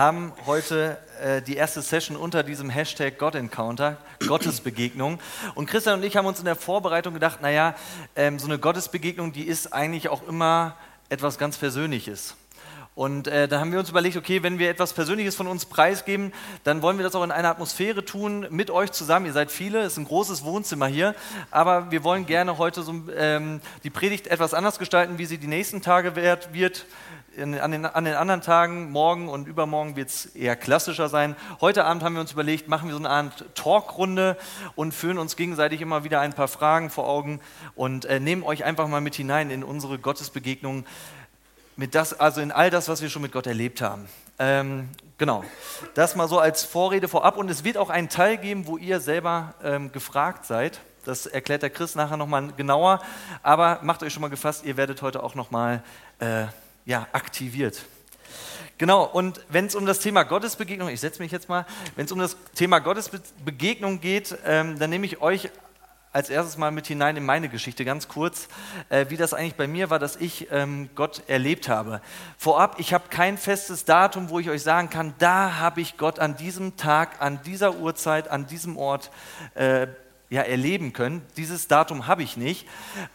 Haben heute äh, die erste Session unter diesem Hashtag God Encounter, Gottesbegegnung. Und Christian und ich haben uns in der Vorbereitung gedacht, naja, ähm, so eine Gottesbegegnung, die ist eigentlich auch immer etwas ganz Persönliches. Und äh, da haben wir uns überlegt, okay, wenn wir etwas Persönliches von uns preisgeben, dann wollen wir das auch in einer Atmosphäre tun, mit euch zusammen. Ihr seid viele, es ist ein großes Wohnzimmer hier, aber wir wollen gerne heute so, ähm, die Predigt etwas anders gestalten, wie sie die nächsten Tage wert, wird. An, den, an, den, anderen Tagen, morgen und übermorgen wird es eher klassischer sein. Heute Abend haben wir uns überlegt, machen wir so eine Art Talkrunde und führen uns gegenseitig immer wieder ein paar Fragen vor Augen und äh, nehmen euch einfach mal mit hinein in unsere Gottesbegegnung, mit das, also in all das, was wir schon mit Gott erlebt haben. Ähm, genau, das mal so als Vorrede vorab und es wird auch einen Teil geben, wo ihr selber ähm, gefragt seid. Das erklärt der Chris nachher nochmal genauer, aber macht euch schon mal gefasst, ihr werdet heute auch nochmal äh, ja, aktiviert. Genau, und wenn es um das Thema Gottesbegegnung, ich setze mich jetzt mal, wenn es um das Thema Gottesbegegnung geht, ähm, dann nehme ich euch als erstes mal mit hinein in meine Geschichte, ganz kurz, äh, wie das eigentlich bei mir war, dass ich ähm, Gott erlebt habe. Vorab, ich habe kein festes Datum, wo ich euch sagen kann, da habe ich Gott an diesem Tag, an dieser Uhrzeit, an diesem Ort äh, ja, erleben können. Dieses Datum habe ich nicht.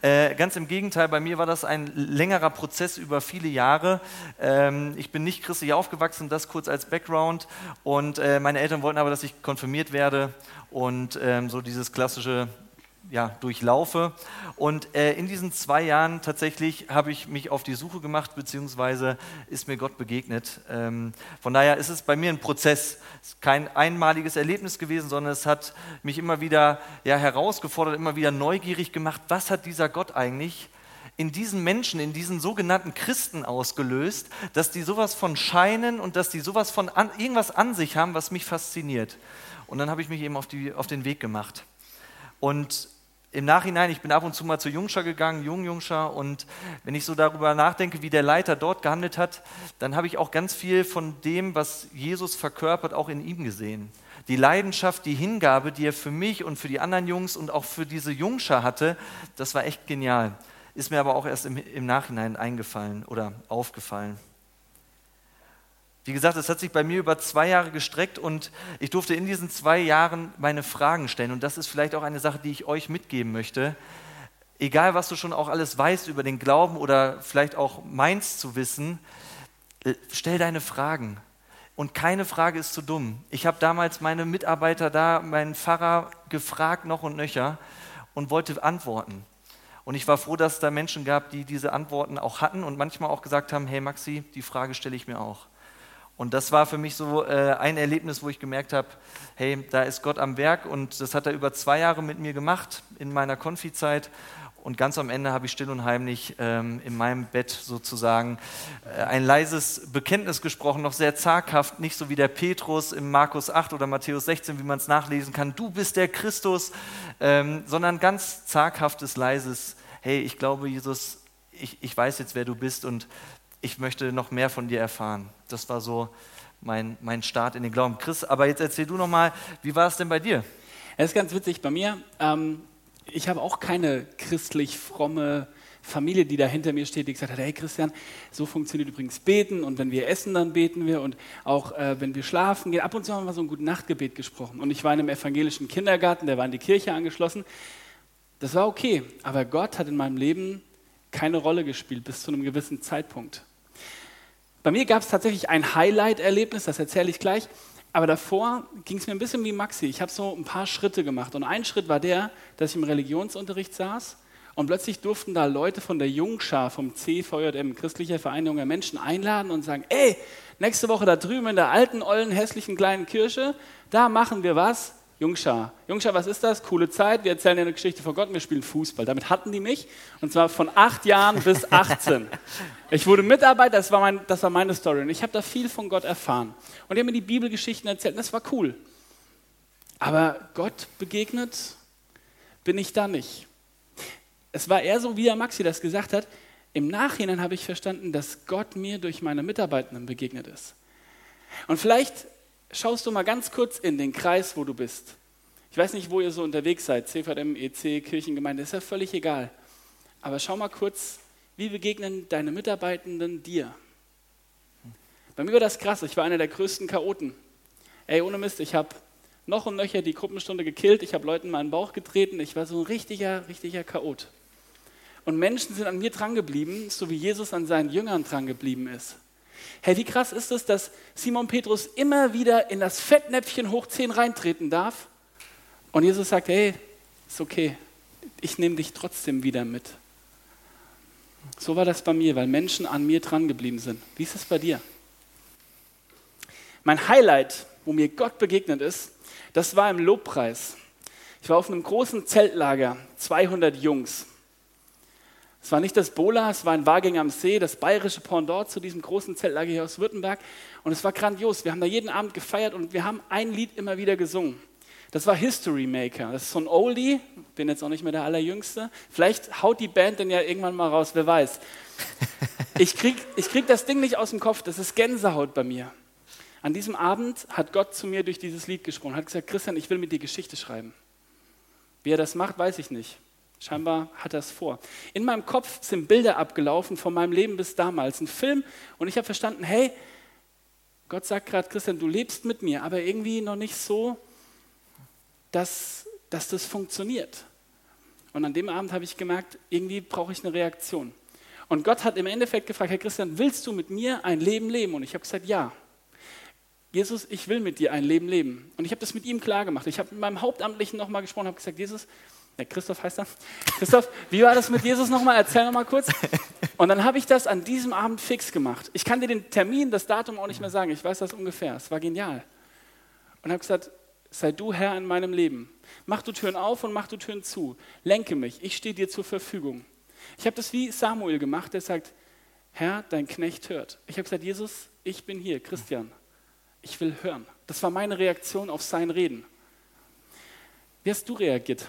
Äh, ganz im Gegenteil, bei mir war das ein längerer Prozess über viele Jahre. Ähm, ich bin nicht christlich aufgewachsen, das kurz als Background. Und äh, meine Eltern wollten aber, dass ich konfirmiert werde und ähm, so dieses klassische ja, durchlaufe. Und äh, in diesen zwei Jahren tatsächlich habe ich mich auf die Suche gemacht, beziehungsweise ist mir Gott begegnet. Ähm, von daher ist es bei mir ein Prozess, es ist kein einmaliges Erlebnis gewesen, sondern es hat mich immer wieder ja, herausgefordert, immer wieder neugierig gemacht, was hat dieser Gott eigentlich in diesen Menschen, in diesen sogenannten Christen ausgelöst, dass die sowas von scheinen und dass die sowas von an, irgendwas an sich haben, was mich fasziniert. Und dann habe ich mich eben auf, die, auf den Weg gemacht. Und im Nachhinein, ich bin ab und zu mal zu Jungscher gegangen, Jungjungscher, und wenn ich so darüber nachdenke, wie der Leiter dort gehandelt hat, dann habe ich auch ganz viel von dem, was Jesus verkörpert, auch in ihm gesehen. Die Leidenschaft, die Hingabe, die er für mich und für die anderen Jungs und auch für diese Jungscher hatte, das war echt genial. Ist mir aber auch erst im, im Nachhinein eingefallen oder aufgefallen. Wie gesagt, es hat sich bei mir über zwei Jahre gestreckt und ich durfte in diesen zwei Jahren meine Fragen stellen. Und das ist vielleicht auch eine Sache, die ich euch mitgeben möchte. Egal, was du schon auch alles weißt über den Glauben oder vielleicht auch meinst zu wissen, äh, stell deine Fragen. Und keine Frage ist zu dumm. Ich habe damals meine Mitarbeiter da, meinen Pfarrer gefragt noch und nöcher und wollte antworten. Und ich war froh, dass es da Menschen gab, die diese Antworten auch hatten und manchmal auch gesagt haben, hey Maxi, die Frage stelle ich mir auch. Und das war für mich so äh, ein Erlebnis, wo ich gemerkt habe, hey, da ist Gott am Werk. Und das hat er über zwei Jahre mit mir gemacht in meiner Konfizeit. Und ganz am Ende habe ich still und heimlich ähm, in meinem Bett sozusagen äh, ein leises Bekenntnis gesprochen, noch sehr zaghaft, nicht so wie der Petrus im Markus 8 oder Matthäus 16, wie man es nachlesen kann, du bist der Christus, ähm, sondern ganz zaghaftes, leises, hey, ich glaube, Jesus, ich, ich weiß jetzt, wer du bist. Und ich möchte noch mehr von dir erfahren. Das war so mein, mein Start in den Glauben. Chris, aber jetzt erzähl du noch mal, wie war es denn bei dir? Es ist ganz witzig bei mir. Ähm, ich habe auch keine christlich fromme Familie, die da hinter mir steht, die gesagt hat, hey Christian, so funktioniert übrigens Beten und wenn wir essen, dann beten wir und auch äh, wenn wir schlafen gehen. Ab und zu haben wir so ein gutes Nachtgebet gesprochen und ich war in einem evangelischen Kindergarten, der war in die Kirche angeschlossen. Das war okay, aber Gott hat in meinem Leben keine Rolle gespielt bis zu einem gewissen Zeitpunkt. Bei mir gab es tatsächlich ein Highlight-Erlebnis, das erzähle ich gleich. Aber davor ging es mir ein bisschen wie Maxi. Ich habe so ein paar Schritte gemacht. Und ein Schritt war der, dass ich im Religionsunterricht saß und plötzlich durften da Leute von der Jungschar, vom CVJM, Christlicher Verein junger Menschen, einladen und sagen, ey, nächste Woche da drüben in der alten, ollen, hässlichen kleinen Kirche, da machen wir was, Jungschar. Jungschar, was ist das? Coole Zeit, wir erzählen eine Geschichte von Gott und wir spielen Fußball. Damit hatten die mich und zwar von acht Jahren bis 18. Ich wurde Mitarbeiter, das war, mein, das war meine Story und ich habe da viel von Gott erfahren. Und die haben mir die Bibelgeschichten erzählt und das war cool. Aber Gott begegnet bin ich da nicht. Es war eher so, wie der Maxi das gesagt hat, im Nachhinein habe ich verstanden, dass Gott mir durch meine Mitarbeitenden begegnet ist. Und vielleicht schaust du mal ganz kurz in den Kreis, wo du bist. Ich weiß nicht, wo ihr so unterwegs seid, CVM, EC, Kirchengemeinde, ist ja völlig egal. Aber schau mal kurz, wie begegnen deine Mitarbeitenden dir? Bei mir war das krass, ich war einer der größten Chaoten. Ey, ohne Mist, ich habe noch und nöcher die Gruppenstunde gekillt, ich habe Leuten meinen Bauch getreten, ich war so ein richtiger, richtiger Chaot. Und Menschen sind an mir drangeblieben, so wie Jesus an seinen Jüngern drangeblieben ist. Hey, wie krass ist es, dass Simon Petrus immer wieder in das Fettnäpfchen hoch 10 reintreten darf und Jesus sagt, hey, ist okay, ich nehme dich trotzdem wieder mit. So war das bei mir, weil Menschen an mir dran geblieben sind. Wie ist es bei dir? Mein Highlight, wo mir Gott begegnet ist, das war im Lobpreis. Ich war auf einem großen Zeltlager, 200 Jungs. Es war nicht das Bola, es war ein Wagen am See, das bayerische Pendant zu diesem großen Zeltlager hier aus Württemberg. Und es war grandios. Wir haben da jeden Abend gefeiert und wir haben ein Lied immer wieder gesungen. Das war History Maker. Das ist so ein Oldie, bin jetzt auch nicht mehr der Allerjüngste. Vielleicht haut die Band denn ja irgendwann mal raus, wer weiß. Ich krieg, ich krieg das Ding nicht aus dem Kopf, das ist Gänsehaut bei mir. An diesem Abend hat Gott zu mir durch dieses Lied gesprochen, hat gesagt, Christian, ich will mit dir Geschichte schreiben. Wie er das macht, weiß ich nicht. Scheinbar hat er es vor. In meinem Kopf sind Bilder abgelaufen von meinem Leben bis damals, ein Film. Und ich habe verstanden, hey, Gott sagt gerade, Christian, du lebst mit mir, aber irgendwie noch nicht so, dass, dass das funktioniert. Und an dem Abend habe ich gemerkt, irgendwie brauche ich eine Reaktion. Und Gott hat im Endeffekt gefragt, Herr Christian, willst du mit mir ein Leben leben? Und ich habe gesagt, ja. Jesus, ich will mit dir ein Leben leben. Und ich habe das mit ihm klar gemacht. Ich habe mit meinem Hauptamtlichen nochmal gesprochen, habe gesagt, Jesus, ja, Christoph heißt er. Christoph, wie war das mit Jesus nochmal? Erzähl nochmal kurz. Und dann habe ich das an diesem Abend fix gemacht. Ich kann dir den Termin, das Datum auch nicht mehr sagen. Ich weiß das ungefähr. Es war genial. Und habe gesagt, sei du Herr in meinem Leben. Mach du Türen auf und mach du Türen zu. Lenke mich. Ich stehe dir zur Verfügung. Ich habe das wie Samuel gemacht, der sagt, Herr, dein Knecht hört. Ich habe gesagt, Jesus, ich bin hier, Christian. Ich will hören. Das war meine Reaktion auf sein Reden. Wie hast du reagiert?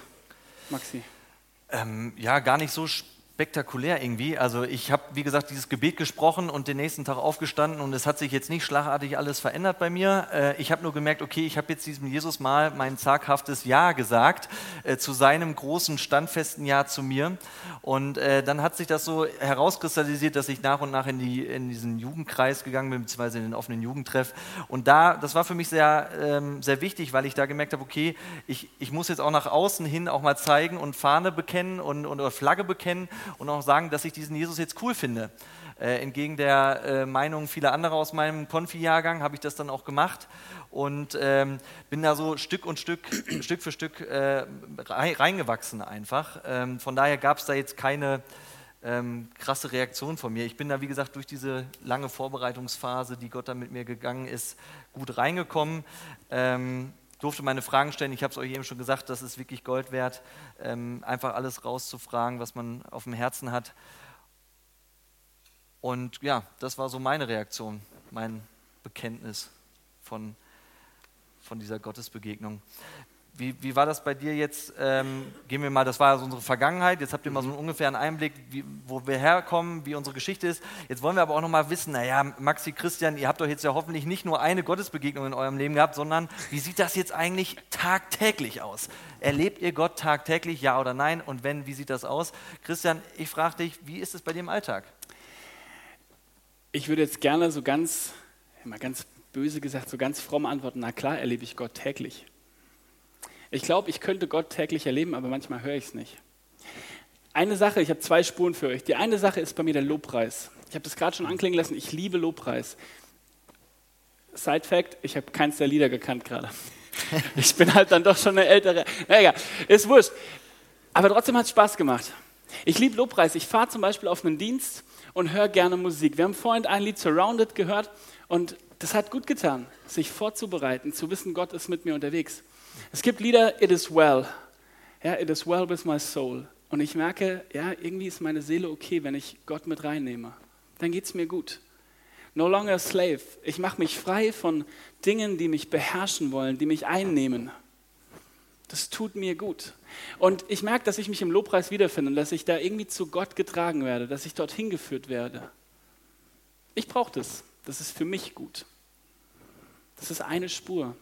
Maxi? Ähm, ja, gar nicht so spektakulär irgendwie. Also ich habe, wie gesagt, dieses Gebet gesprochen und den nächsten Tag aufgestanden und es hat sich jetzt nicht schlagartig alles verändert bei mir. Äh, ich habe nur gemerkt, okay, ich habe jetzt diesem Jesus mal mein zaghaftes Ja gesagt äh, zu seinem großen, standfesten Ja zu mir. Und äh, dann hat sich das so herauskristallisiert, dass ich nach und nach in, die, in diesen Jugendkreis gegangen bin, beziehungsweise in den offenen Jugendtreff. Und da, das war für mich sehr, ähm, sehr wichtig, weil ich da gemerkt habe, okay, ich, ich muss jetzt auch nach außen hin auch mal zeigen und Fahne bekennen und, und Flagge bekennen und auch sagen, dass ich diesen Jesus jetzt cool finde. Äh, entgegen der äh, Meinung vieler anderer aus meinem Konfi-Jahrgang habe ich das dann auch gemacht und ähm, bin da so Stück und Stück, Stück für Stück äh, reingewachsen einfach. Ähm, von daher gab es da jetzt keine ähm, krasse Reaktion von mir. Ich bin da, wie gesagt, durch diese lange Vorbereitungsphase, die Gott da mit mir gegangen ist, gut reingekommen. Durfte meine Fragen stellen. Ich habe es euch eben schon gesagt, das ist wirklich Gold wert, ähm, einfach alles rauszufragen, was man auf dem Herzen hat. Und ja, das war so meine Reaktion, mein Bekenntnis von, von dieser Gottesbegegnung. Wie, wie war das bei dir jetzt? Ähm, gehen wir mal, das war also unsere Vergangenheit. Jetzt habt ihr mal so einen ungefähren Einblick, wie, wo wir herkommen, wie unsere Geschichte ist. Jetzt wollen wir aber auch noch mal wissen, naja, Maxi, Christian, ihr habt doch jetzt ja hoffentlich nicht nur eine Gottesbegegnung in eurem Leben gehabt, sondern wie sieht das jetzt eigentlich tagtäglich aus? Erlebt ihr Gott tagtäglich, ja oder nein? Und wenn, wie sieht das aus? Christian, ich frage dich, wie ist es bei dir im Alltag? Ich würde jetzt gerne so ganz, mal ganz böse gesagt, so ganz fromm antworten, na klar erlebe ich Gott täglich. Ich glaube, ich könnte Gott täglich erleben, aber manchmal höre ich es nicht. Eine Sache, ich habe zwei Spuren für euch. Die eine Sache ist bei mir der Lobpreis. Ich habe das gerade schon anklingen lassen, ich liebe Lobpreis. Side Fact, ich habe keins der Lieder gekannt gerade. Ich bin halt dann doch schon eine ältere. Na egal, ist wurscht. Aber trotzdem hat es Spaß gemacht. Ich liebe Lobpreis. Ich fahre zum Beispiel auf einen Dienst und höre gerne Musik. Wir haben vorhin ein Lied Surrounded gehört und das hat gut getan, sich vorzubereiten, zu wissen, Gott ist mit mir unterwegs. Es gibt Lieder, It is well. Ja, It is well with my soul. Und ich merke, ja, irgendwie ist meine Seele okay, wenn ich Gott mit reinnehme. Dann geht es mir gut. No longer a slave. Ich mache mich frei von Dingen, die mich beherrschen wollen, die mich einnehmen. Das tut mir gut. Und ich merke, dass ich mich im Lobpreis wiederfinde und dass ich da irgendwie zu Gott getragen werde, dass ich dorthin geführt werde. Ich brauche das. Das ist für mich gut. Das ist eine Spur.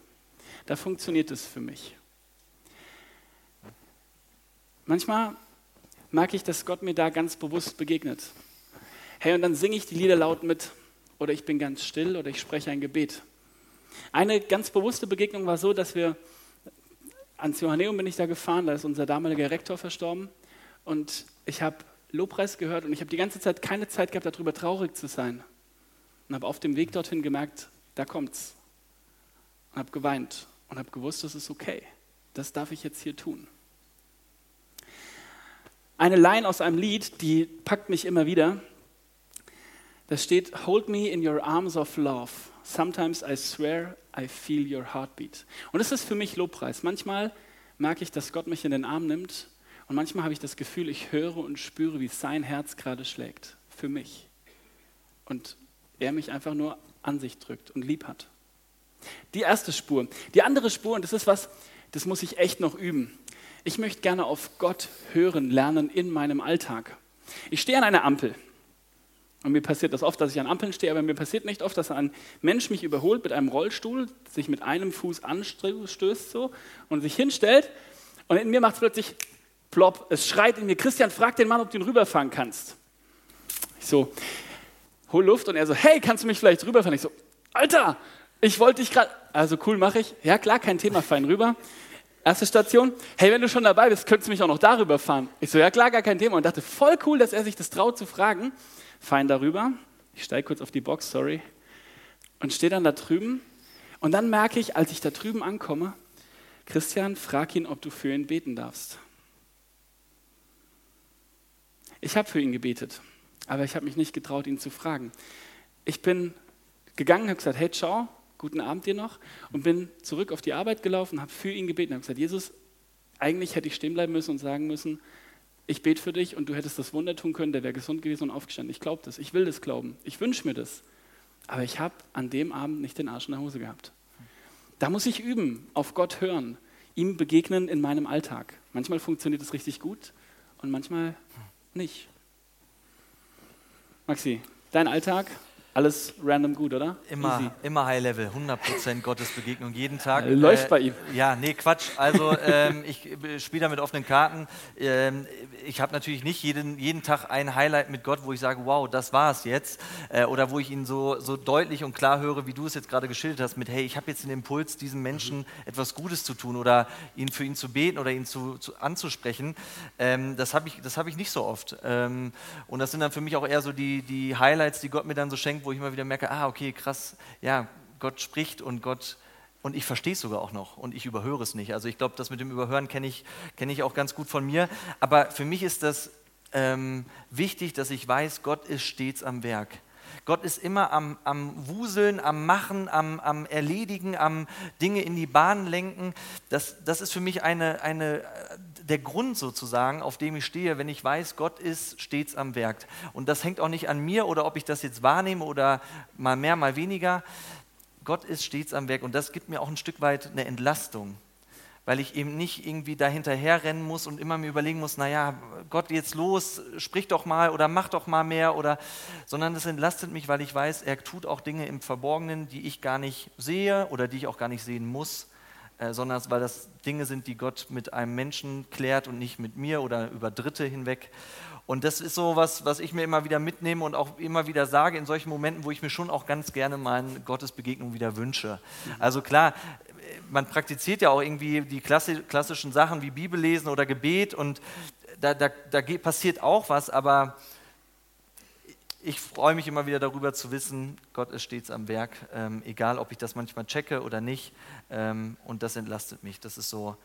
Da funktioniert es für mich. Manchmal merke ich, dass Gott mir da ganz bewusst begegnet. Hey, und dann singe ich die Lieder laut mit oder ich bin ganz still oder ich spreche ein Gebet. Eine ganz bewusste Begegnung war so, dass wir ans Johanneum bin ich da gefahren, da ist unser damaliger Rektor verstorben und ich habe Lobpreis gehört und ich habe die ganze Zeit keine Zeit gehabt, darüber traurig zu sein. Und habe auf dem Weg dorthin gemerkt, da kommt's. Und habe geweint und habe gewusst, das ist okay. Das darf ich jetzt hier tun. Eine Line aus einem Lied, die packt mich immer wieder. Da steht, Hold me in your arms of love. Sometimes I swear I feel your heartbeat. Und das ist für mich Lobpreis. Manchmal merke ich, dass Gott mich in den Arm nimmt und manchmal habe ich das Gefühl, ich höre und spüre, wie sein Herz gerade schlägt. Für mich. Und er mich einfach nur an sich drückt und lieb hat. Die erste Spur. Die andere Spur, und das ist was, das muss ich echt noch üben. Ich möchte gerne auf Gott hören lernen in meinem Alltag. Ich stehe an einer Ampel. Und mir passiert das oft, dass ich an Ampeln stehe, aber mir passiert nicht oft, dass ein Mensch mich überholt mit einem Rollstuhl, sich mit einem Fuß anstößt so und sich hinstellt. Und in mir macht es plötzlich plopp. Es schreit in mir, Christian, frag den Mann, ob du ihn rüberfahren kannst. Ich so, hol Luft und er so, hey, kannst du mich vielleicht rüberfahren? Ich so, Alter, ich wollte dich gerade, also cool mache ich. Ja klar, kein Thema, fein rüber. Erste Station, hey, wenn du schon dabei bist, könntest du mich auch noch darüber fahren. Ich so, ja klar, gar kein Thema. Und dachte, voll cool, dass er sich das traut zu fragen. Fein darüber. Ich steige kurz auf die Box, sorry. Und stehe dann da drüben. Und dann merke ich, als ich da drüben ankomme, Christian, frag ihn, ob du für ihn beten darfst. Ich habe für ihn gebetet, aber ich habe mich nicht getraut, ihn zu fragen. Ich bin gegangen, habe gesagt, hey, ciao, guten Abend dir noch und bin zurück auf die Arbeit gelaufen, habe für ihn gebeten, habe gesagt, Jesus, eigentlich hätte ich stehen bleiben müssen und sagen müssen, ich bete für dich und du hättest das Wunder tun können, der wäre gesund gewesen und aufgestanden. Ich glaube das, ich will das glauben, ich wünsche mir das. Aber ich habe an dem Abend nicht den Arsch in der Hose gehabt. Da muss ich üben, auf Gott hören, ihm begegnen in meinem Alltag. Manchmal funktioniert es richtig gut und manchmal nicht. Maxi, dein Alltag, alles random gut, oder? Immer, Easy. immer High Level, 100% Gottes Begegnung jeden Tag. Läuft äh, bei ihm. Ja, nee, Quatsch. Also ähm, ich spiele da mit offenen Karten. Ähm, ich habe natürlich nicht jeden, jeden Tag ein Highlight mit Gott, wo ich sage, wow, das war es jetzt. Äh, oder wo ich ihn so, so deutlich und klar höre, wie du es jetzt gerade geschildert hast, mit, hey, ich habe jetzt den Impuls, diesem Menschen mhm. etwas Gutes zu tun oder ihn für ihn zu beten oder ihn zu, zu anzusprechen. Ähm, das habe ich, hab ich nicht so oft. Ähm, und das sind dann für mich auch eher so die, die Highlights, die Gott mir dann so schenkt, wo ich immer wieder merke, ah, okay, krass, ja, Gott spricht und Gott und ich verstehe es sogar auch noch und ich überhöre es nicht. Also ich glaube, das mit dem Überhören kenne ich, kenn ich auch ganz gut von mir. Aber für mich ist das ähm, wichtig, dass ich weiß, Gott ist stets am Werk. Gott ist immer am, am Wuseln, am Machen, am, am, Erledigen, am Dinge in die Bahn lenken. Das, das ist für mich eine, eine der Grund sozusagen, auf dem ich stehe, wenn ich weiß, Gott ist stets am Werk. Und das hängt auch nicht an mir oder ob ich das jetzt wahrnehme oder mal mehr, mal weniger. Gott ist stets am Werk und das gibt mir auch ein Stück weit eine Entlastung, weil ich eben nicht irgendwie dahinterher rennen muss und immer mir überlegen muss, naja, Gott jetzt los, sprich doch mal oder mach doch mal mehr oder, sondern es entlastet mich, weil ich weiß, er tut auch Dinge im Verborgenen, die ich gar nicht sehe oder die ich auch gar nicht sehen muss äh, sondern weil das Dinge sind, die Gott mit einem Menschen klärt und nicht mit mir oder über Dritte hinweg. Und das ist so was, was ich mir immer wieder mitnehme und auch immer wieder sage in solchen Momenten, wo ich mir schon auch ganz gerne meine Gottesbegegnung wieder wünsche. Also klar, man praktiziert ja auch irgendwie die klassischen Sachen wie Bibellesen oder Gebet und da, da, da passiert auch was, aber ich freue mich immer wieder darüber zu wissen, Gott ist stets am Werk, ähm, egal ob ich das manchmal checke oder nicht. Ähm, und das entlastet mich. Das ist so,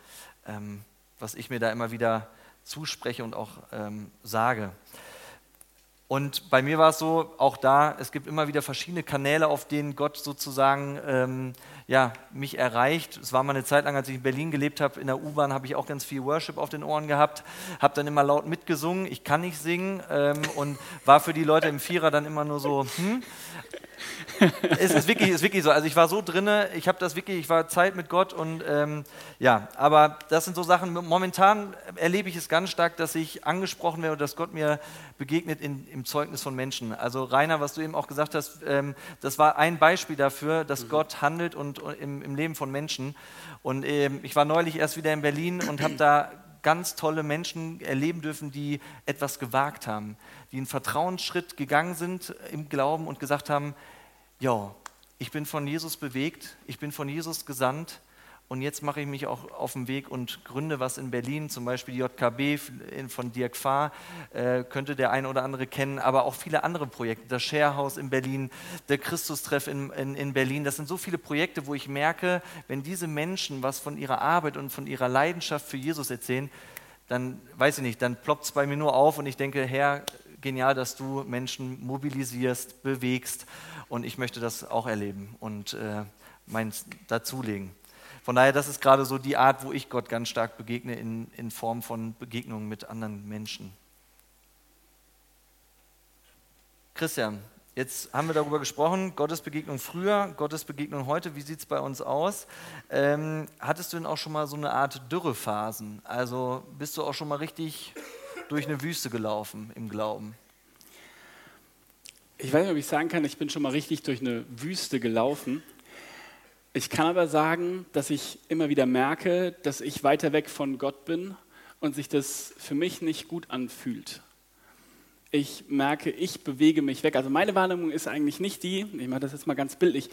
ähm, was ich mir da immer wieder zuspreche und auch ähm, sage. Und bei mir war es so, auch da, es gibt immer wieder verschiedene Kanäle, auf denen Gott sozusagen ähm, ja, mich erreicht. Es war mal eine Zeit lang, als ich in Berlin gelebt habe, in der U-Bahn habe ich auch ganz viel Worship auf den Ohren gehabt, habe dann immer laut mitgesungen. Ich kann nicht singen ähm, und war für die Leute im Vierer dann immer nur so, hm es ist wirklich, ist wirklich so. Also ich war so drinne, ich habe das wirklich, ich war Zeit mit Gott und ähm, ja, aber das sind so Sachen. Momentan erlebe ich es ganz stark, dass ich angesprochen werde, dass Gott mir begegnet in, im Zeugnis von Menschen. Also Rainer, was du eben auch gesagt hast, ähm, das war ein Beispiel dafür, dass mhm. Gott handelt und, und im, im, Leben von Menschen. Und ähm, ich war neulich erst wieder in Berlin und habe da ganz tolle Menschen erleben dürfen, die etwas gewagt haben, die einen Vertrauensschritt gegangen sind im Glauben und gesagt haben, ja, ich bin von Jesus bewegt, ich bin von Jesus gesandt und jetzt mache ich mich auch auf den Weg und gründe was in Berlin, zum Beispiel die JKB von Dirk Fahr, äh, könnte der eine oder andere kennen, aber auch viele andere Projekte. Das Sharehouse in Berlin, der Christustreff in, in, in Berlin. Das sind so viele Projekte, wo ich merke, wenn diese Menschen was von ihrer Arbeit und von ihrer Leidenschaft für Jesus erzählen, dann weiß ich nicht, dann ploppt es bei mir nur auf und ich denke, Herr, genial, dass du Menschen mobilisierst, bewegst und ich möchte das auch erleben und äh, meins dazulegen. Von daher, das ist gerade so die Art, wo ich Gott ganz stark begegne in, in Form von Begegnungen mit anderen Menschen. Christian, jetzt haben wir darüber gesprochen, Gottes Begegnung früher, Gottes Begegnung heute, wie sieht es bei uns aus? Ähm, hattest du denn auch schon mal so eine Art Dürrephasen? Also bist du auch schon mal richtig durch eine Wüste gelaufen im Glauben? Ich weiß nicht, ob ich sagen kann, ich bin schon mal richtig durch eine Wüste gelaufen. Ich kann aber sagen, dass ich immer wieder merke, dass ich weiter weg von Gott bin und sich das für mich nicht gut anfühlt. Ich merke, ich bewege mich weg. Also meine Wahrnehmung ist eigentlich nicht die, ich mache das jetzt mal ganz bildlich,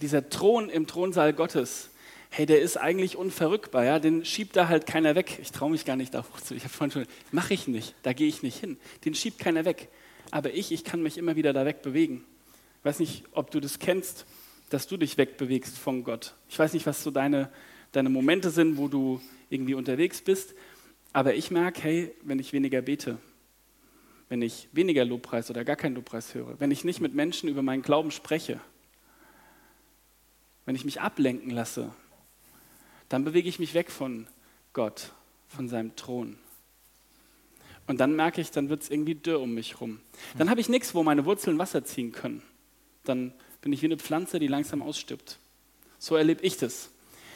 dieser Thron im Thronsaal Gottes, hey, der ist eigentlich unverrückbar, ja, den schiebt da halt keiner weg. Ich traue mich gar nicht darauf zu. Ich habe vorhin schon, mache ich nicht, da gehe ich nicht hin. Den schiebt keiner weg. Aber ich, ich kann mich immer wieder da weg bewegen. Ich weiß nicht, ob du das kennst, dass du dich wegbewegst von Gott. Ich weiß nicht, was so deine, deine Momente sind, wo du irgendwie unterwegs bist. Aber ich merke, hey, wenn ich weniger bete, wenn ich weniger Lobpreis oder gar keinen Lobpreis höre, wenn ich nicht mit Menschen über meinen Glauben spreche, wenn ich mich ablenken lasse dann bewege ich mich weg von Gott, von seinem Thron. Und dann merke ich, dann wird es irgendwie dürr um mich rum. Dann habe ich nichts, wo meine Wurzeln Wasser ziehen können. Dann bin ich wie eine Pflanze, die langsam ausstirbt. So erlebe ich das.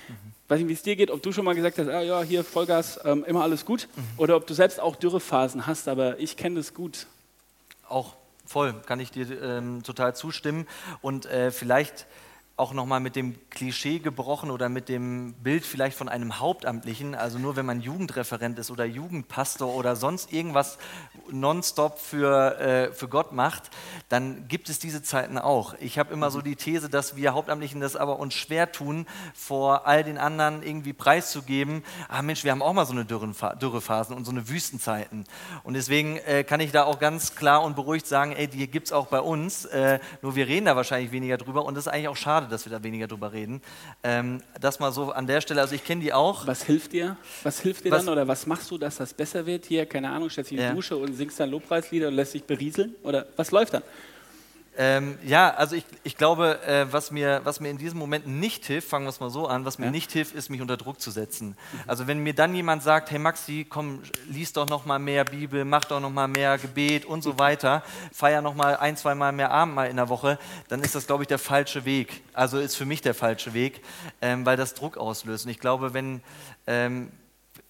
Mhm. Weiß nicht, wie es dir geht, ob du schon mal gesagt hast, ah, ja, hier Vollgas, ähm, immer alles gut, mhm. oder ob du selbst auch Dürrephasen hast, aber ich kenne das gut. Auch voll, kann ich dir ähm, total zustimmen. Und äh, vielleicht auch nochmal mit dem Klischee gebrochen oder mit dem Bild vielleicht von einem Hauptamtlichen. Also nur wenn man Jugendreferent ist oder Jugendpastor oder sonst irgendwas nonstop für, äh, für Gott macht, dann gibt es diese Zeiten auch. Ich habe immer so die These, dass wir Hauptamtlichen das aber uns schwer tun, vor all den anderen irgendwie preiszugeben. Ah Mensch, wir haben auch mal so eine Dürrephasen und so eine Wüstenzeiten. Und deswegen äh, kann ich da auch ganz klar und beruhigt sagen, ey, die gibt es auch bei uns. Äh, nur wir reden da wahrscheinlich weniger drüber und das ist eigentlich auch schade, dass wir da weniger drüber reden. Ähm, das mal so an der Stelle, also ich kenne die auch. Was hilft dir? Was hilft dir was, dann oder was machst du, dass das besser wird? Hier, keine Ahnung, stellst dich in die ja. Dusche und singst dann Lobpreislieder und lässt dich berieseln? Oder was läuft dann? Ähm, ja, also ich, ich glaube, äh, was, mir, was mir in diesem Moment nicht hilft, fangen wir es mal so an, was mir ja. nicht hilft, ist, mich unter Druck zu setzen. Mhm. Also wenn mir dann jemand sagt, hey Maxi, komm, lies doch noch mal mehr Bibel, mach doch noch mal mehr Gebet und so weiter, feier noch mal ein, zwei Mal mehr Abend mal in der Woche, dann ist das, glaube ich, der falsche Weg. Also ist für mich der falsche Weg, ähm, weil das Druck auslöst. Und ich glaube, wenn, ähm,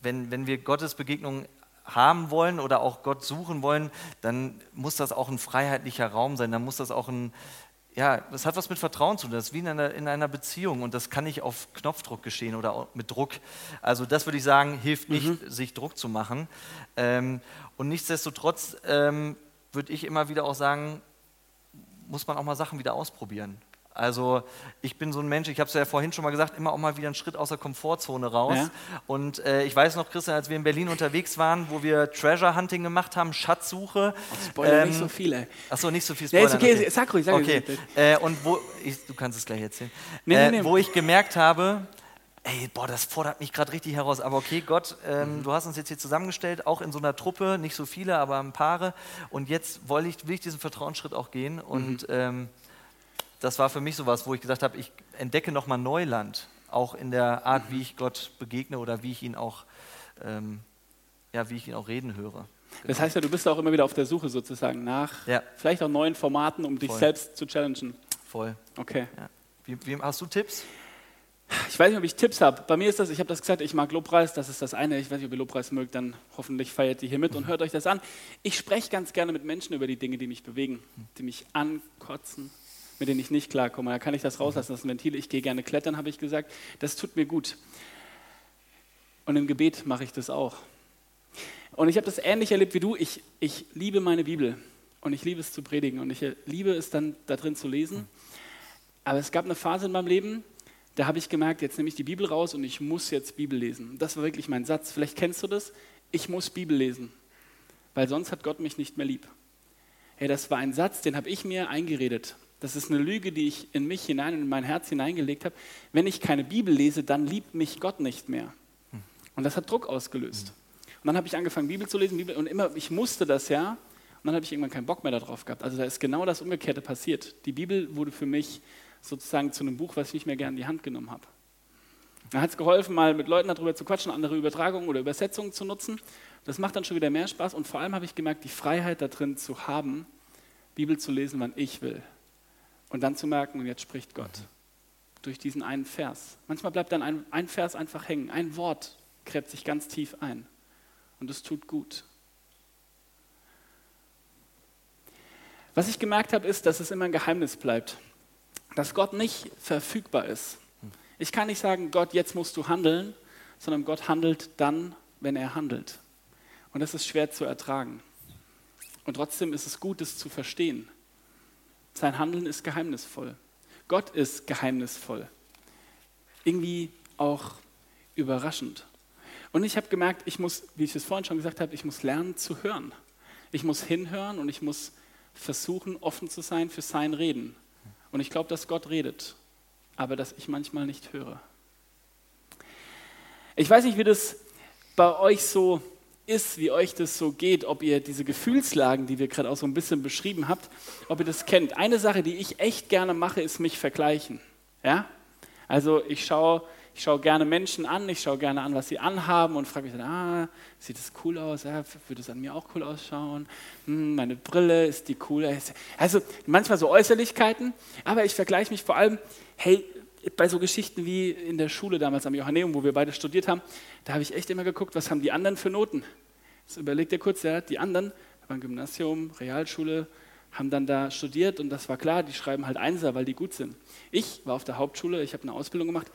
wenn, wenn wir Gottes Begegnung haben wollen oder auch Gott suchen wollen, dann muss das auch ein freiheitlicher Raum sein. Dann muss das auch ein, ja, das hat was mit Vertrauen zu tun. Das ist wie in einer, in einer Beziehung und das kann nicht auf Knopfdruck geschehen oder mit Druck. Also das würde ich sagen, hilft nicht, mhm. sich Druck zu machen. Ähm, und nichtsdestotrotz ähm, würde ich immer wieder auch sagen, muss man auch mal Sachen wieder ausprobieren. Also ich bin so ein Mensch, ich habe es ja vorhin schon mal gesagt, immer auch mal wieder einen Schritt aus der Komfortzone raus. Ja. Und äh, ich weiß noch, Christian, als wir in Berlin unterwegs waren, wo wir Treasure Hunting gemacht haben, Schatzsuche. Oh, Spoiler ähm, nicht so viel, ey. Achso, nicht so viel Spoiler. Ja, ist okay, okay. sag ruhig, sag okay. Äh, und wo, ich, du kannst es gleich erzählen, nee, nee, äh, nee. wo ich gemerkt habe, ey, boah, das fordert mich gerade richtig heraus. Aber okay, Gott, ähm, mhm. du hast uns jetzt hier zusammengestellt, auch in so einer Truppe, nicht so viele, aber ein Paare. Und jetzt will ich, will ich diesen Vertrauensschritt auch gehen. Und mhm. ähm, das war für mich sowas, wo ich gesagt habe, ich entdecke nochmal Neuland, auch in der Art, wie ich Gott begegne oder wie ich ihn auch, ähm, ja, wie ich ihn auch reden höre. Genau. Das heißt ja, du bist auch immer wieder auf der Suche sozusagen nach ja. vielleicht auch neuen Formaten, um dich selbst zu challengen. Voll. Okay. Ja. Wie, wie, hast du Tipps? Ich weiß nicht, ob ich Tipps habe. Bei mir ist das, ich habe das gesagt, ich mag Lobpreis, das ist das eine. Ich weiß nicht, ob ihr Lobpreis mögt, dann hoffentlich feiert ihr hier mit und hört euch das an. Ich spreche ganz gerne mit Menschen über die Dinge, die mich bewegen, die mich ankotzen, mit denen ich nicht klarkomme. Da kann ich das rauslassen, das ist ein Ventil. Ich gehe gerne klettern, habe ich gesagt. Das tut mir gut. Und im Gebet mache ich das auch. Und ich habe das ähnlich erlebt wie du. Ich, ich liebe meine Bibel und ich liebe es zu predigen und ich liebe es dann da drin zu lesen. Aber es gab eine Phase in meinem Leben, da habe ich gemerkt, jetzt nehme ich die Bibel raus und ich muss jetzt Bibel lesen. Das war wirklich mein Satz. Vielleicht kennst du das. Ich muss Bibel lesen, weil sonst hat Gott mich nicht mehr lieb. Hey, das war ein Satz, den habe ich mir eingeredet. Das ist eine Lüge, die ich in mich hinein, in mein Herz hineingelegt habe. Wenn ich keine Bibel lese, dann liebt mich Gott nicht mehr. Und das hat Druck ausgelöst. Und dann habe ich angefangen, Bibel zu lesen, Bibel, und immer, ich musste das ja. Und dann habe ich irgendwann keinen Bock mehr darauf gehabt. Also da ist genau das Umgekehrte passiert. Die Bibel wurde für mich sozusagen zu einem Buch, was ich nicht mehr gerne in die Hand genommen habe. Da hat es geholfen, mal mit Leuten darüber zu quatschen, andere Übertragungen oder Übersetzungen zu nutzen. Das macht dann schon wieder mehr Spaß und vor allem habe ich gemerkt, die Freiheit da drin zu haben, Bibel zu lesen, wann ich will. Und dann zu merken, und jetzt spricht Gott. Durch diesen einen Vers. Manchmal bleibt dann ein, ein Vers einfach hängen. Ein Wort gräbt sich ganz tief ein. Und es tut gut. Was ich gemerkt habe, ist, dass es immer ein Geheimnis bleibt dass Gott nicht verfügbar ist. Ich kann nicht sagen, Gott, jetzt musst du handeln, sondern Gott handelt dann, wenn er handelt. Und das ist schwer zu ertragen. Und trotzdem ist es gut, es zu verstehen. Sein Handeln ist geheimnisvoll. Gott ist geheimnisvoll. Irgendwie auch überraschend. Und ich habe gemerkt, ich muss, wie ich es vorhin schon gesagt habe, ich muss lernen zu hören. Ich muss hinhören und ich muss versuchen, offen zu sein für sein Reden. Und ich glaube, dass Gott redet, aber dass ich manchmal nicht höre. Ich weiß nicht, wie das bei euch so ist, wie euch das so geht, ob ihr diese Gefühlslagen, die wir gerade auch so ein bisschen beschrieben habt, ob ihr das kennt. Eine Sache, die ich echt gerne mache, ist mich vergleichen. Ja? Also ich schaue ich schaue gerne Menschen an, ich schaue gerne an, was sie anhaben und frage mich dann, ah, sieht das cool aus? Ja, würde es an mir auch cool ausschauen? Hm, meine Brille, ist die cool? Also manchmal so Äußerlichkeiten, aber ich vergleiche mich vor allem, hey, bei so Geschichten wie in der Schule damals am Johanneum, wo wir beide studiert haben, da habe ich echt immer geguckt, was haben die anderen für Noten? Jetzt überlegt ihr kurz, ja, die anderen beim Gymnasium, Realschule, haben dann da studiert und das war klar, die schreiben halt Einser, weil die gut sind. Ich war auf der Hauptschule, ich habe eine Ausbildung gemacht,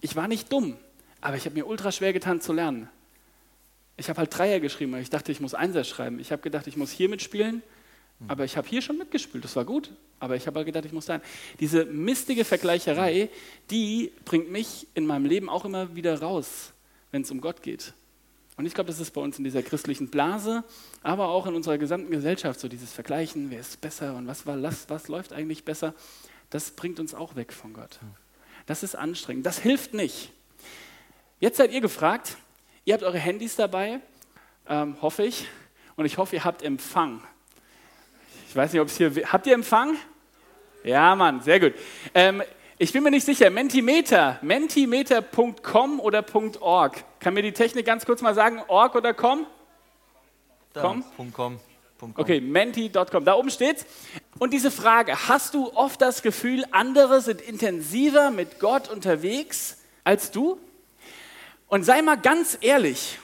ich war nicht dumm, aber ich habe mir ultra schwer getan zu lernen. Ich habe halt Dreier geschrieben, weil ich dachte, ich muss Einser schreiben. Ich habe gedacht, ich muss hier mitspielen, aber ich habe hier schon mitgespielt. Das war gut, aber ich habe halt gedacht, ich muss da. Diese mistige Vergleicherei, die bringt mich in meinem Leben auch immer wieder raus, wenn es um Gott geht. Und ich glaube, das ist bei uns in dieser christlichen Blase, aber auch in unserer gesamten Gesellschaft so dieses Vergleichen, wer ist besser und was, war, was, was läuft eigentlich besser, das bringt uns auch weg von Gott. Das ist anstrengend. Das hilft nicht. Jetzt seid ihr gefragt. Ihr habt eure Handys dabei, ähm, hoffe ich. Und ich hoffe, ihr habt Empfang. Ich weiß nicht, ob es hier. Habt ihr Empfang? Ja, Mann, sehr gut. Ähm, ich bin mir nicht sicher. Mentimeter. Mentimeter.com oder .org. Kann mir die Technik ganz kurz mal sagen? Org oder com? Da, com? .com. Okay, menti.com. Da oben steht's. Und diese Frage, hast du oft das Gefühl, andere sind intensiver mit Gott unterwegs als du? Und sei mal ganz ehrlich.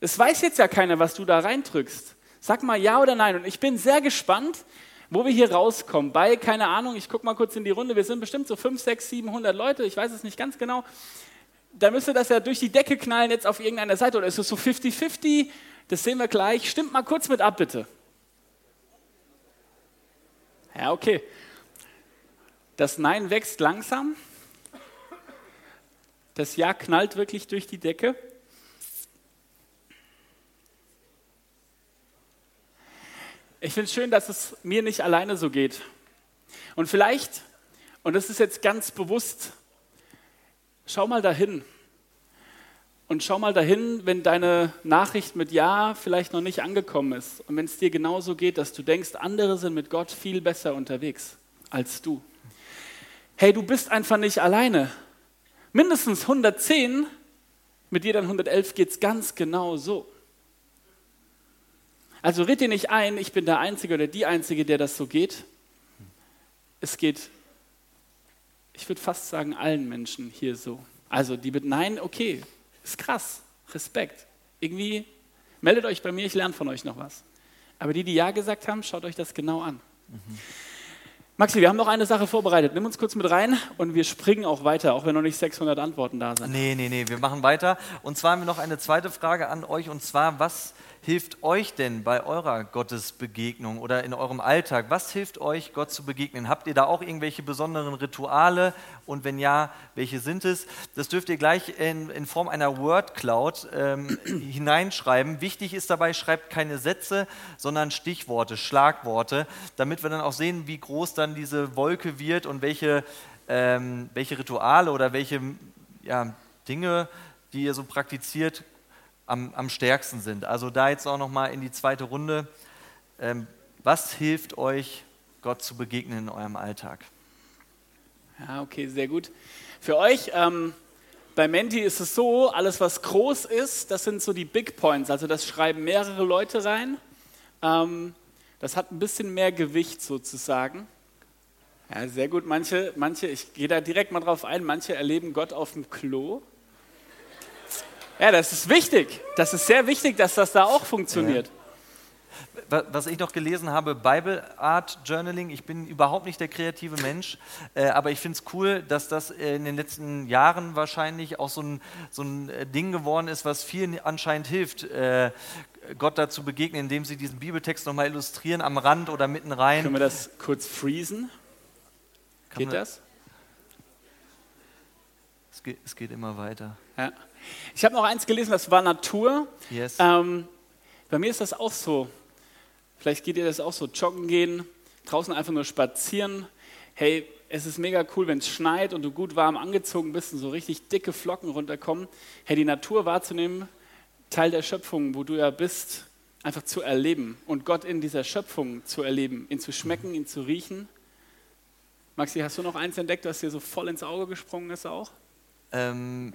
Es weiß jetzt ja keiner, was du da reindrückst. Sag mal ja oder nein. Und ich bin sehr gespannt, wo wir hier rauskommen. Bei, keine Ahnung, ich gucke mal kurz in die Runde. Wir sind bestimmt so 5, 6, 700 Leute. Ich weiß es nicht ganz genau. Da müsste das ja durch die Decke knallen jetzt auf irgendeiner Seite. Oder ist es so 50-50? Das sehen wir gleich. Stimmt mal kurz mit ab, bitte. Ja, okay. Das Nein wächst langsam. Das Ja knallt wirklich durch die Decke. Ich finde es schön, dass es mir nicht alleine so geht. Und vielleicht, und das ist jetzt ganz bewusst, schau mal dahin. Und schau mal dahin, wenn deine Nachricht mit Ja vielleicht noch nicht angekommen ist. Und wenn es dir genauso geht, dass du denkst, andere sind mit Gott viel besser unterwegs als du. Hey, du bist einfach nicht alleine. Mindestens 110, mit dir dann 111 geht es ganz genau so. Also red dir nicht ein, ich bin der Einzige oder die Einzige, der das so geht. Es geht, ich würde fast sagen, allen Menschen hier so. Also die mit Nein, okay, ist krass. Respekt. Irgendwie meldet euch bei mir, ich lerne von euch noch was. Aber die, die Ja gesagt haben, schaut euch das genau an. Mhm. Maxi, wir haben noch eine Sache vorbereitet. Nimm uns kurz mit rein und wir springen auch weiter, auch wenn noch nicht 600 Antworten da sind. Nee, nee, nee, wir machen weiter. Und zwar haben wir noch eine zweite Frage an euch und zwar, was hilft euch denn bei eurer Gottesbegegnung oder in eurem Alltag? Was hilft euch, Gott zu begegnen? Habt ihr da auch irgendwelche besonderen Rituale? Und wenn ja, welche sind es? Das dürft ihr gleich in, in Form einer Word Cloud ähm, hineinschreiben. Wichtig ist dabei, schreibt keine Sätze, sondern Stichworte, Schlagworte, damit wir dann auch sehen, wie groß dann diese Wolke wird und welche, ähm, welche Rituale oder welche ja, Dinge, die ihr so praktiziert, am, am stärksten sind. Also da jetzt auch nochmal in die zweite Runde. Ähm, was hilft euch, Gott zu begegnen in eurem Alltag? Ja, okay, sehr gut. Für euch, ähm, bei Menti ist es so, alles was groß ist, das sind so die Big Points. Also das schreiben mehrere Leute rein. Ähm, das hat ein bisschen mehr Gewicht sozusagen. Ja, sehr gut. Manche, manche, ich gehe da direkt mal drauf ein, manche erleben Gott auf dem Klo. Ja, das ist wichtig. Das ist sehr wichtig, dass das da auch funktioniert. Ja. Was ich noch gelesen habe, Bible Art Journaling. Ich bin überhaupt nicht der kreative Mensch, äh, aber ich finde es cool, dass das in den letzten Jahren wahrscheinlich auch so ein, so ein äh, Ding geworden ist, was vielen anscheinend hilft, äh, Gott dazu begegnen, indem sie diesen Bibeltext nochmal illustrieren am Rand oder mitten rein. Können wir das kurz freezen? Geht das? Es geht, es geht immer weiter. Ja. Ich habe noch eins gelesen, das war Natur. Yes. Ähm, bei mir ist das auch so. Vielleicht geht ihr das auch so, joggen gehen, draußen einfach nur spazieren. Hey, es ist mega cool, wenn es schneit und du gut warm angezogen bist und so richtig dicke Flocken runterkommen. Hey, die Natur wahrzunehmen, Teil der Schöpfung, wo du ja bist, einfach zu erleben und Gott in dieser Schöpfung zu erleben, ihn zu schmecken, ihn zu riechen. Maxi, hast du noch eins entdeckt, was dir so voll ins Auge gesprungen ist auch? Ähm,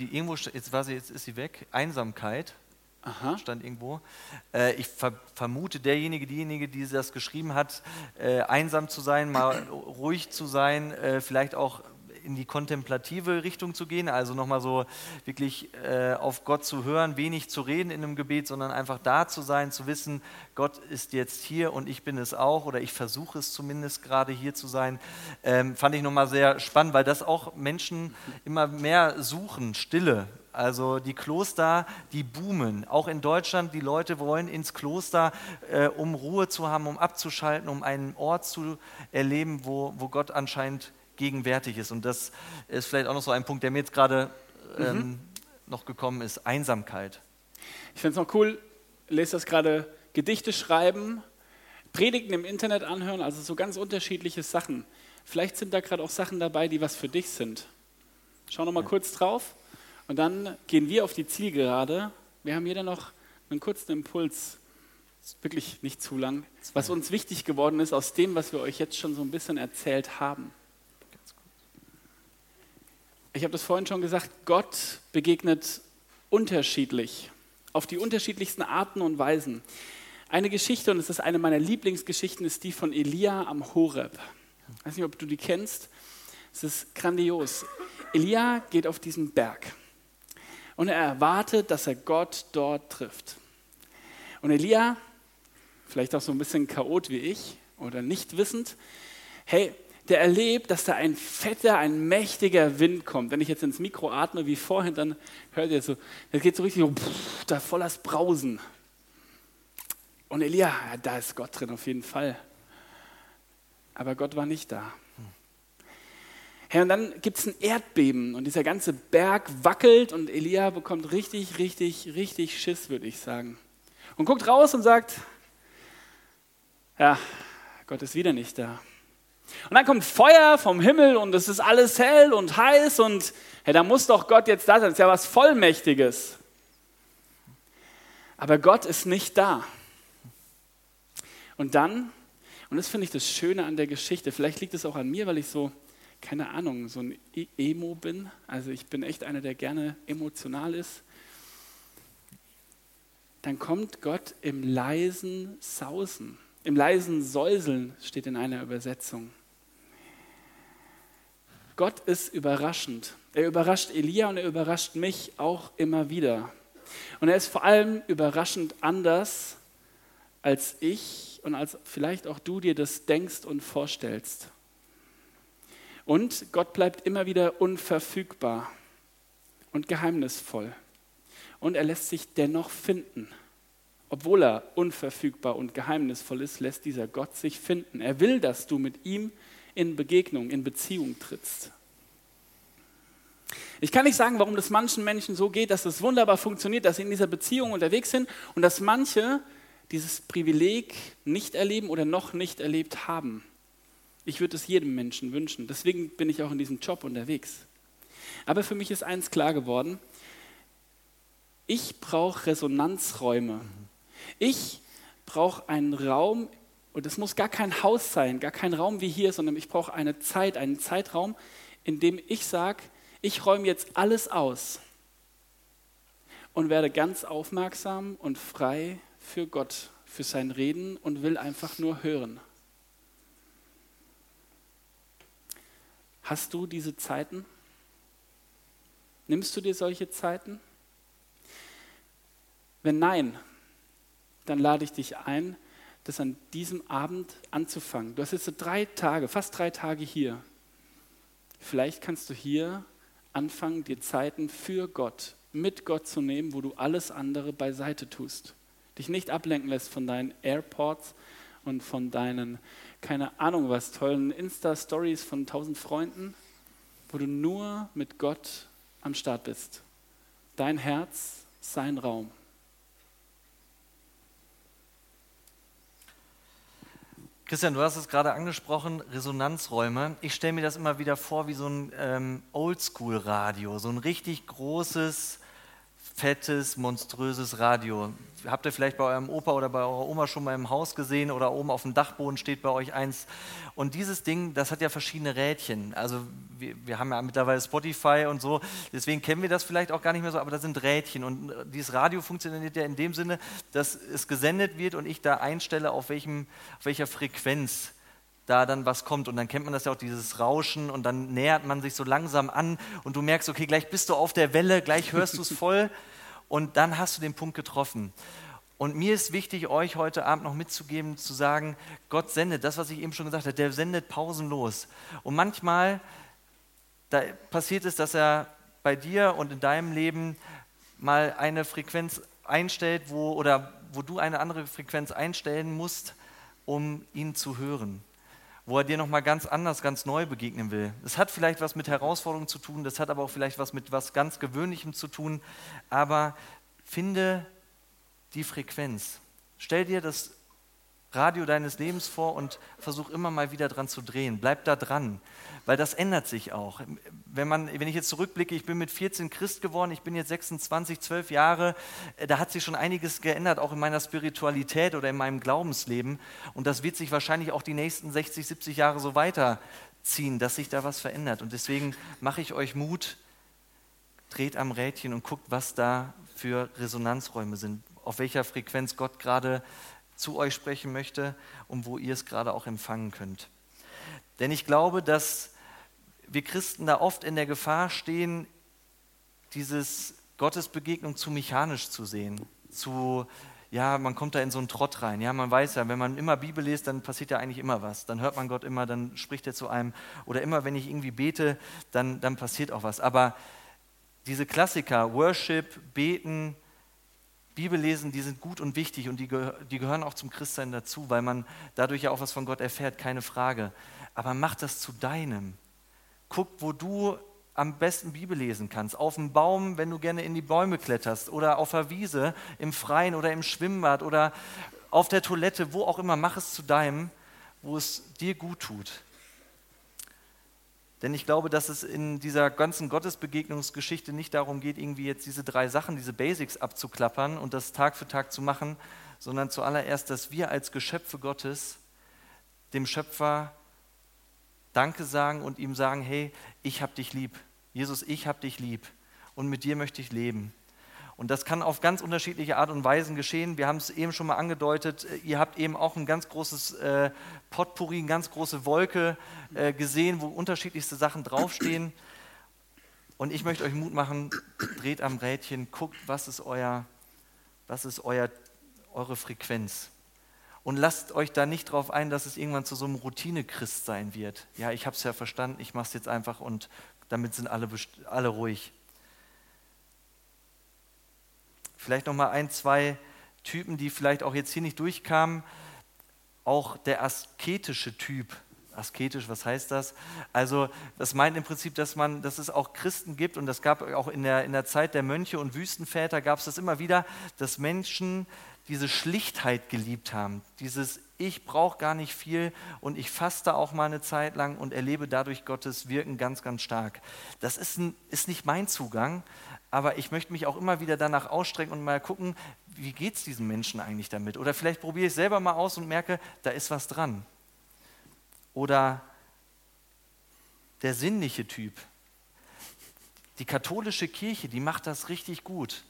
die irgendwo, jetzt war sie, jetzt ist sie weg, Einsamkeit. Aha. stand irgendwo. Äh, ich ver vermute, derjenige, diejenige, die das geschrieben hat, äh, einsam zu sein, mal ruhig zu sein, äh, vielleicht auch in die kontemplative Richtung zu gehen, also nochmal so wirklich äh, auf Gott zu hören, wenig zu reden in einem Gebet, sondern einfach da zu sein, zu wissen, Gott ist jetzt hier und ich bin es auch oder ich versuche es zumindest gerade hier zu sein, ähm, fand ich nochmal sehr spannend, weil das auch Menschen immer mehr suchen, Stille. Also die Kloster, die boomen. Auch in Deutschland, die Leute wollen ins Kloster, äh, um Ruhe zu haben, um abzuschalten, um einen Ort zu erleben, wo, wo Gott anscheinend gegenwärtig ist. Und das ist vielleicht auch noch so ein Punkt, der mir jetzt gerade ähm, mhm. noch gekommen ist, Einsamkeit. Ich finde es noch cool, lest das gerade, Gedichte schreiben, Predigten im Internet anhören, also so ganz unterschiedliche Sachen. Vielleicht sind da gerade auch Sachen dabei, die was für dich sind. Schau noch mal ja. kurz drauf und dann gehen wir auf die Zielgerade. Wir haben jeder noch einen kurzen Impuls, wirklich nicht zu lang, was uns wichtig geworden ist aus dem, was wir euch jetzt schon so ein bisschen erzählt haben ich habe das vorhin schon gesagt, Gott begegnet unterschiedlich, auf die unterschiedlichsten Arten und Weisen. Eine Geschichte, und es ist eine meiner Lieblingsgeschichten, ist die von Elia am Horeb. Ich weiß nicht, ob du die kennst. Es ist grandios. Elia geht auf diesen Berg und er erwartet, dass er Gott dort trifft. Und Elia, vielleicht auch so ein bisschen chaot wie ich oder nicht wissend, hey, der erlebt, dass da ein fetter, ein mächtiger Wind kommt. Wenn ich jetzt ins Mikro atme wie vorhin, dann hört ihr so, das geht so richtig pff, da das Brausen. Und Elia, ja, da ist Gott drin auf jeden Fall. Aber Gott war nicht da. Hey, und dann gibt es ein Erdbeben und dieser ganze Berg wackelt und Elia bekommt richtig, richtig, richtig Schiss, würde ich sagen. Und guckt raus und sagt, ja, Gott ist wieder nicht da. Und dann kommt Feuer vom Himmel und es ist alles hell und heiß und hey, da muss doch Gott jetzt da sein. Das ist ja was Vollmächtiges. Aber Gott ist nicht da. Und dann, und das finde ich das Schöne an der Geschichte, vielleicht liegt es auch an mir, weil ich so, keine Ahnung, so ein e-, Emo bin. Also ich bin echt einer, der gerne emotional ist. Dann kommt Gott im leisen Sausen, im leisen Säuseln steht in einer Übersetzung. Gott ist überraschend. Er überrascht Elia und er überrascht mich auch immer wieder. Und er ist vor allem überraschend anders, als ich und als vielleicht auch du dir das denkst und vorstellst. Und Gott bleibt immer wieder unverfügbar und geheimnisvoll. Und er lässt sich dennoch finden. Obwohl er unverfügbar und geheimnisvoll ist, lässt dieser Gott sich finden. Er will, dass du mit ihm in Begegnung, in Beziehung trittst. Ich kann nicht sagen, warum das manchen Menschen so geht, dass es wunderbar funktioniert, dass sie in dieser Beziehung unterwegs sind und dass manche dieses Privileg nicht erleben oder noch nicht erlebt haben. Ich würde es jedem Menschen wünschen. Deswegen bin ich auch in diesem Job unterwegs. Aber für mich ist eins klar geworden. Ich brauche Resonanzräume. Ich brauche einen Raum, und es muss gar kein Haus sein, gar kein Raum wie hier, sondern ich brauche eine Zeit, einen Zeitraum, in dem ich sage, ich räume jetzt alles aus und werde ganz aufmerksam und frei für Gott, für sein Reden und will einfach nur hören. Hast du diese Zeiten? Nimmst du dir solche Zeiten? Wenn nein, dann lade ich dich ein, das an diesem Abend anzufangen. Du hast jetzt drei Tage, fast drei Tage hier. Vielleicht kannst du hier anfangen, dir Zeiten für Gott, mit Gott zu nehmen, wo du alles andere beiseite tust. Dich nicht ablenken lässt von deinen AirPods und von deinen, keine Ahnung was, tollen Insta-Stories von tausend Freunden, wo du nur mit Gott am Start bist. Dein Herz, sein Raum. Christian, du hast es gerade angesprochen, Resonanzräume. Ich stelle mir das immer wieder vor wie so ein ähm, Oldschool-Radio, so ein richtig großes, fettes, monströses Radio. Habt ihr vielleicht bei eurem Opa oder bei eurer Oma schon mal im Haus gesehen oder oben auf dem Dachboden steht bei euch eins. Und dieses Ding, das hat ja verschiedene Rädchen. Also wir, wir haben ja mittlerweile Spotify und so, deswegen kennen wir das vielleicht auch gar nicht mehr so, aber da sind Rädchen. Und dieses Radio funktioniert ja in dem Sinne, dass es gesendet wird und ich da einstelle, auf, welchem, auf welcher Frequenz da dann was kommt. Und dann kennt man das ja auch, dieses Rauschen und dann nähert man sich so langsam an und du merkst, okay, gleich bist du auf der Welle, gleich hörst du es voll und dann hast du den Punkt getroffen. Und mir ist wichtig, euch heute Abend noch mitzugeben, zu sagen, Gott sendet, das, was ich eben schon gesagt habe, der sendet pausenlos. Und manchmal da passiert es, dass er bei dir und in deinem Leben mal eine Frequenz einstellt, wo, oder wo du eine andere Frequenz einstellen musst, um ihn zu hören wo er dir nochmal ganz anders, ganz neu begegnen will. Das hat vielleicht was mit Herausforderungen zu tun, das hat aber auch vielleicht was mit was ganz Gewöhnlichem zu tun, aber finde die Frequenz. Stell dir das Radio deines Lebens vor und versuch immer mal wieder dran zu drehen. Bleib da dran, weil das ändert sich auch. Wenn, man, wenn ich jetzt zurückblicke, ich bin mit 14 Christ geworden, ich bin jetzt 26, 12 Jahre, äh, da hat sich schon einiges geändert, auch in meiner Spiritualität oder in meinem Glaubensleben. Und das wird sich wahrscheinlich auch die nächsten 60, 70 Jahre so weiterziehen, dass sich da was verändert. Und deswegen mache ich euch Mut, dreht am Rädchen und guckt, was da für Resonanzräume sind, auf welcher Frequenz Gott gerade zu euch sprechen möchte und wo ihr es gerade auch empfangen könnt. Denn ich glaube, dass wir Christen da oft in der Gefahr stehen, dieses Gottesbegegnung zu mechanisch zu sehen, zu ja, man kommt da in so einen Trott rein. Ja, man weiß ja, wenn man immer Bibel liest, dann passiert ja eigentlich immer was. Dann hört man Gott immer, dann spricht er zu einem. Oder immer, wenn ich irgendwie bete, dann, dann passiert auch was. Aber diese Klassiker, Worship, Beten, Bibel lesen, die sind gut und wichtig und die, die gehören auch zum Christsein dazu, weil man dadurch ja auch was von Gott erfährt, keine Frage. Aber mach das zu deinem. Guck, wo du am besten Bibel lesen kannst. Auf dem Baum, wenn du gerne in die Bäume kletterst oder auf der Wiese, im Freien oder im Schwimmbad oder auf der Toilette, wo auch immer, mach es zu deinem, wo es dir gut tut. Denn ich glaube, dass es in dieser ganzen Gottesbegegnungsgeschichte nicht darum geht, irgendwie jetzt diese drei Sachen, diese Basics abzuklappern und das Tag für Tag zu machen, sondern zuallererst, dass wir als Geschöpfe Gottes dem Schöpfer Danke sagen und ihm sagen, hey, ich hab dich lieb. Jesus, ich hab dich lieb und mit dir möchte ich leben. Und das kann auf ganz unterschiedliche Art und Weisen geschehen. Wir haben es eben schon mal angedeutet. Ihr habt eben auch ein ganz großes äh, Potpourri, eine ganz große Wolke äh, gesehen, wo unterschiedlichste Sachen draufstehen. Und ich möchte euch Mut machen, dreht am Rädchen, guckt, was ist, euer, was ist euer, eure Frequenz. Und lasst euch da nicht darauf ein, dass es irgendwann zu so einem Routine-Christ sein wird. Ja, ich habe es ja verstanden, ich mache es jetzt einfach und damit sind alle, alle ruhig. Vielleicht noch mal ein, zwei Typen, die vielleicht auch jetzt hier nicht durchkamen. Auch der asketische Typ. Asketisch, was heißt das? Also, das meint im Prinzip, dass, man, dass es auch Christen gibt und das gab auch in der, in der Zeit der Mönche und Wüstenväter, gab es das immer wieder, dass Menschen diese Schlichtheit geliebt haben. Dieses Ich brauche gar nicht viel und ich faste auch mal eine Zeit lang und erlebe dadurch Gottes Wirken ganz, ganz stark. Das ist, ein, ist nicht mein Zugang, aber ich möchte mich auch immer wieder danach ausstrecken und mal gucken, wie geht es diesen Menschen eigentlich damit? Oder vielleicht probiere ich selber mal aus und merke, da ist was dran. Oder der sinnliche Typ. Die katholische Kirche, die macht das richtig gut.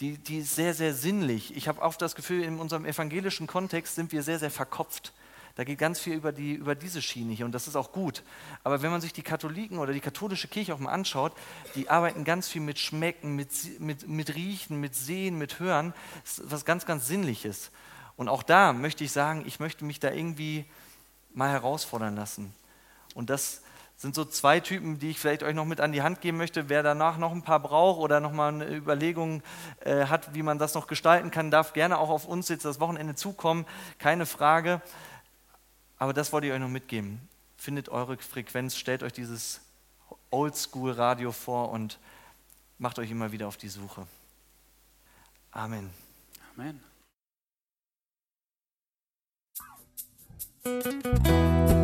Die, die ist sehr, sehr sinnlich. Ich habe oft das Gefühl, in unserem evangelischen Kontext sind wir sehr, sehr verkopft. Da geht ganz viel über, die, über diese Schiene hier und das ist auch gut. Aber wenn man sich die Katholiken oder die katholische Kirche auch mal anschaut, die arbeiten ganz viel mit Schmecken, mit, mit, mit Riechen, mit Sehen, mit Hören. Das ist was ganz, ganz Sinnliches. Und auch da möchte ich sagen, ich möchte mich da irgendwie mal herausfordern lassen. Und das sind so zwei Typen, die ich vielleicht euch noch mit an die Hand geben möchte. Wer danach noch ein paar braucht oder noch mal eine Überlegung äh, hat, wie man das noch gestalten kann, darf gerne auch auf uns jetzt das Wochenende zukommen. Keine Frage. Aber das wollte ich euch noch mitgeben. Findet eure Frequenz, stellt euch dieses Oldschool-Radio vor und macht euch immer wieder auf die Suche. Amen. Amen.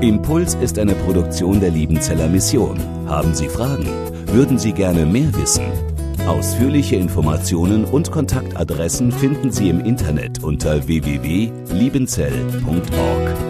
Impuls ist eine Produktion der Liebenzeller Mission. Haben Sie Fragen? Würden Sie gerne mehr wissen? Ausführliche Informationen und Kontaktadressen finden Sie im Internet unter www.liebenzell.org.